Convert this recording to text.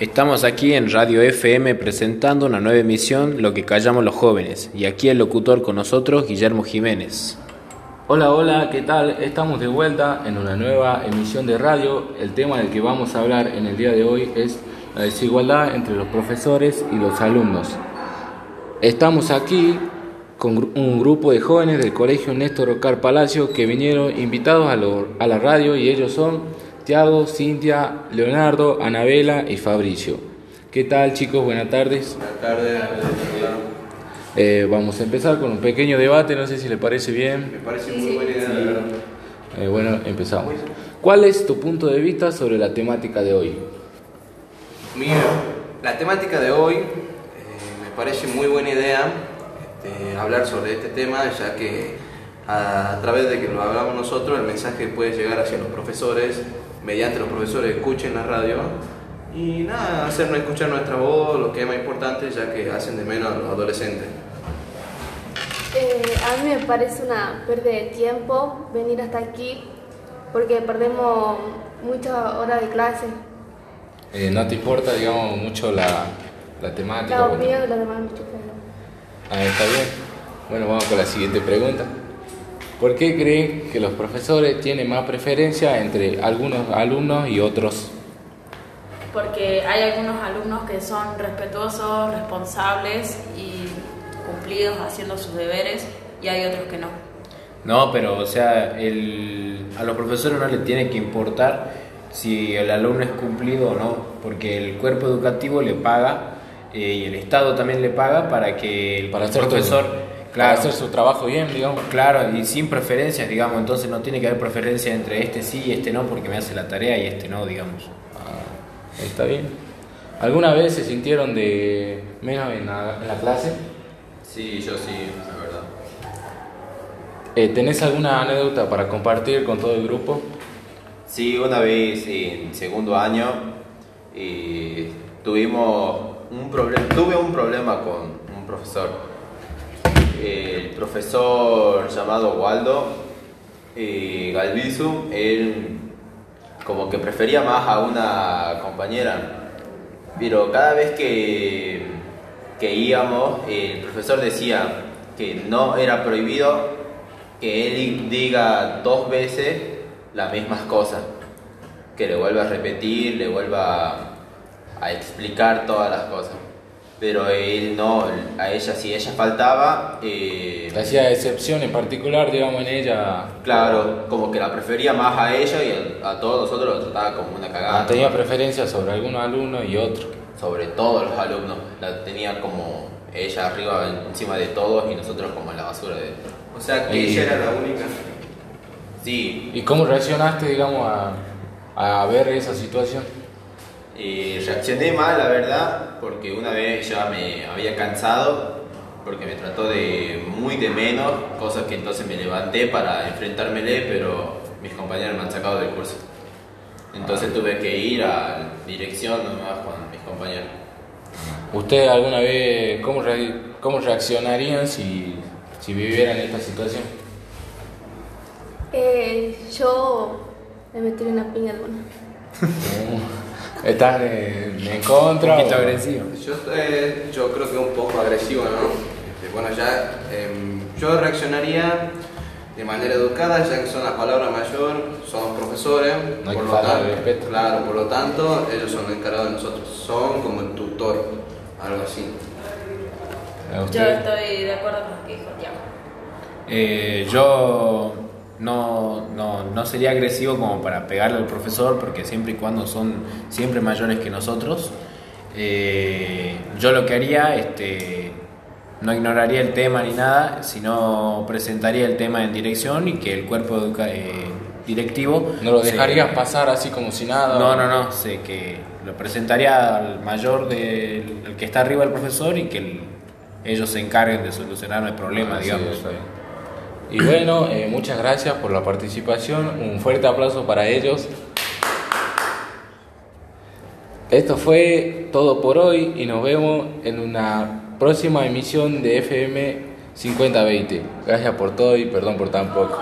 Estamos aquí en Radio FM presentando una nueva emisión, Lo que callamos los jóvenes, y aquí el locutor con nosotros, Guillermo Jiménez. Hola, hola, ¿qué tal? Estamos de vuelta en una nueva emisión de radio. El tema del que vamos a hablar en el día de hoy es la desigualdad entre los profesores y los alumnos. Estamos aquí con un grupo de jóvenes del Colegio Néstor Ocar Palacio que vinieron invitados a, a la radio y ellos son Tiago, Cintia, Leonardo, Anabela y Fabricio. ¿Qué tal chicos? Buenas tardes. Buenas tardes. Eh, vamos a empezar con un pequeño debate, no sé si les parece bien. Me parece muy buena idea, la verdad. Eh, bueno, empezamos. ¿Cuál es tu punto de vista sobre la temática de hoy? Mira, la temática de hoy eh, me parece muy buena idea este, hablar sobre este tema, ya que a, a través de que lo hablamos nosotros, el mensaje puede llegar hacia los profesores, mediante los profesores escuchen la radio y nada, hacernos escuchar nuestra voz, lo que es más importante, ya que hacen de menos a los adolescentes. Eh, a mí me parece una pérdida de tiempo venir hasta aquí porque perdemos muchas horas de clase. Eh, ¿No te importa, digamos, mucho la, la temática? La Bueno, opinión de los demás ah, está bien. Bueno, vamos con la siguiente pregunta. ¿Por qué creen que los profesores tienen más preferencia entre algunos alumnos y otros? porque hay algunos alumnos que son respetuosos, responsables y cumplidos haciendo sus deberes y hay otros que no. No, pero o sea, el- a los profesores no les tiene que importar si el alumno es cumplido o no, porque el cuerpo educativo le paga eh, y el Estado también le paga para que el Para hacer Para claro, hacer su trabajo bien, digamos. claro, y sin preferencias, digamos, entonces no tiene que haber preferencia entre este sí y este no, porque me hace la tarea y este no, digamos. Ah, está bien. ¿Alguna vez se sintieron de menos en la, en la clase? Sí, yo sí, la verdad. Eh, ¿Tenés alguna anécdota para compartir con todo el grupo? Sí, una vez en segundo año eh, tuvimos un problema, tuve un problema con un profesor. El profesor llamado Waldo eh, él como que prefería más a una compañera, pero cada vez que, que íbamos, el profesor decía que no era prohibido que él diga dos veces las mismas cosas, que le vuelva a repetir, le vuelva a explicar todas las cosas. Pero él no, a ella si ella faltaba, eh, ¿Te hacía excepción en particular, digamos, en ella? claro, como que la prefería más a ella y a, a todos nosotros lo trataba como una cagada. Ah, tenía preferencia sobre algunos alumnos y otros. Sobre todos los alumnos, la tenía como ella arriba encima de todos y nosotros como en la basura de... O sea, que Y- ella era la única. Sí, ¿Y cómo reaccionaste, digamos, a, a ver esa situación? Y reaccioné mal, la verdad, porque una vez ya me había cansado, porque me trató de muy de menos, cosas que entonces me levanté para enfrentármele, pero mis compañeros me han sacado del curso. Entonces tuve que ir a dirección nomás con mis compañeros. ¿Ustedes alguna vez, cómo, re- cómo reaccionarían si, si vivieran esta situación? Eh, yo me metí una piña de una. ¿Están en, en contra? Un poquito o- agresivo. Yo, eh, yo creo que un poco agresivo, ¿no? Este, bueno, ya em, yo reaccionaría de manera educada, ya que son la palabra mayor, son profesores, No hay por lo tanto, respeto. claro, por lo tanto, ellos son los encargados de nosotros, son como el tutor, algo así. ¿A Yo estoy de acuerdo con lo que dijo Tiago. Eh, yo no, no, no sería agresivo como para pegarle al profesor, porque siempre y cuando son siempre mayores que nosotros, eh, yo lo que haría, este, no ignoraría el tema ni nada, sino presentaría el tema en dirección y que el cuerpo educa- eh, directivo... ¿No lo se- dejarías pasar así como si nada? No, no, no, sé que lo presentaría al mayor del el que está arriba del profesor y que el- ellos se encarguen de solucionar el problema, Ah, digamos. Y bueno, eh, muchas gracias por la participación. Un fuerte aplauso para ellos. Esto fue todo por hoy y nos vemos en una próxima emisión de FM 5020. Gracias por todo y perdón por tan poco.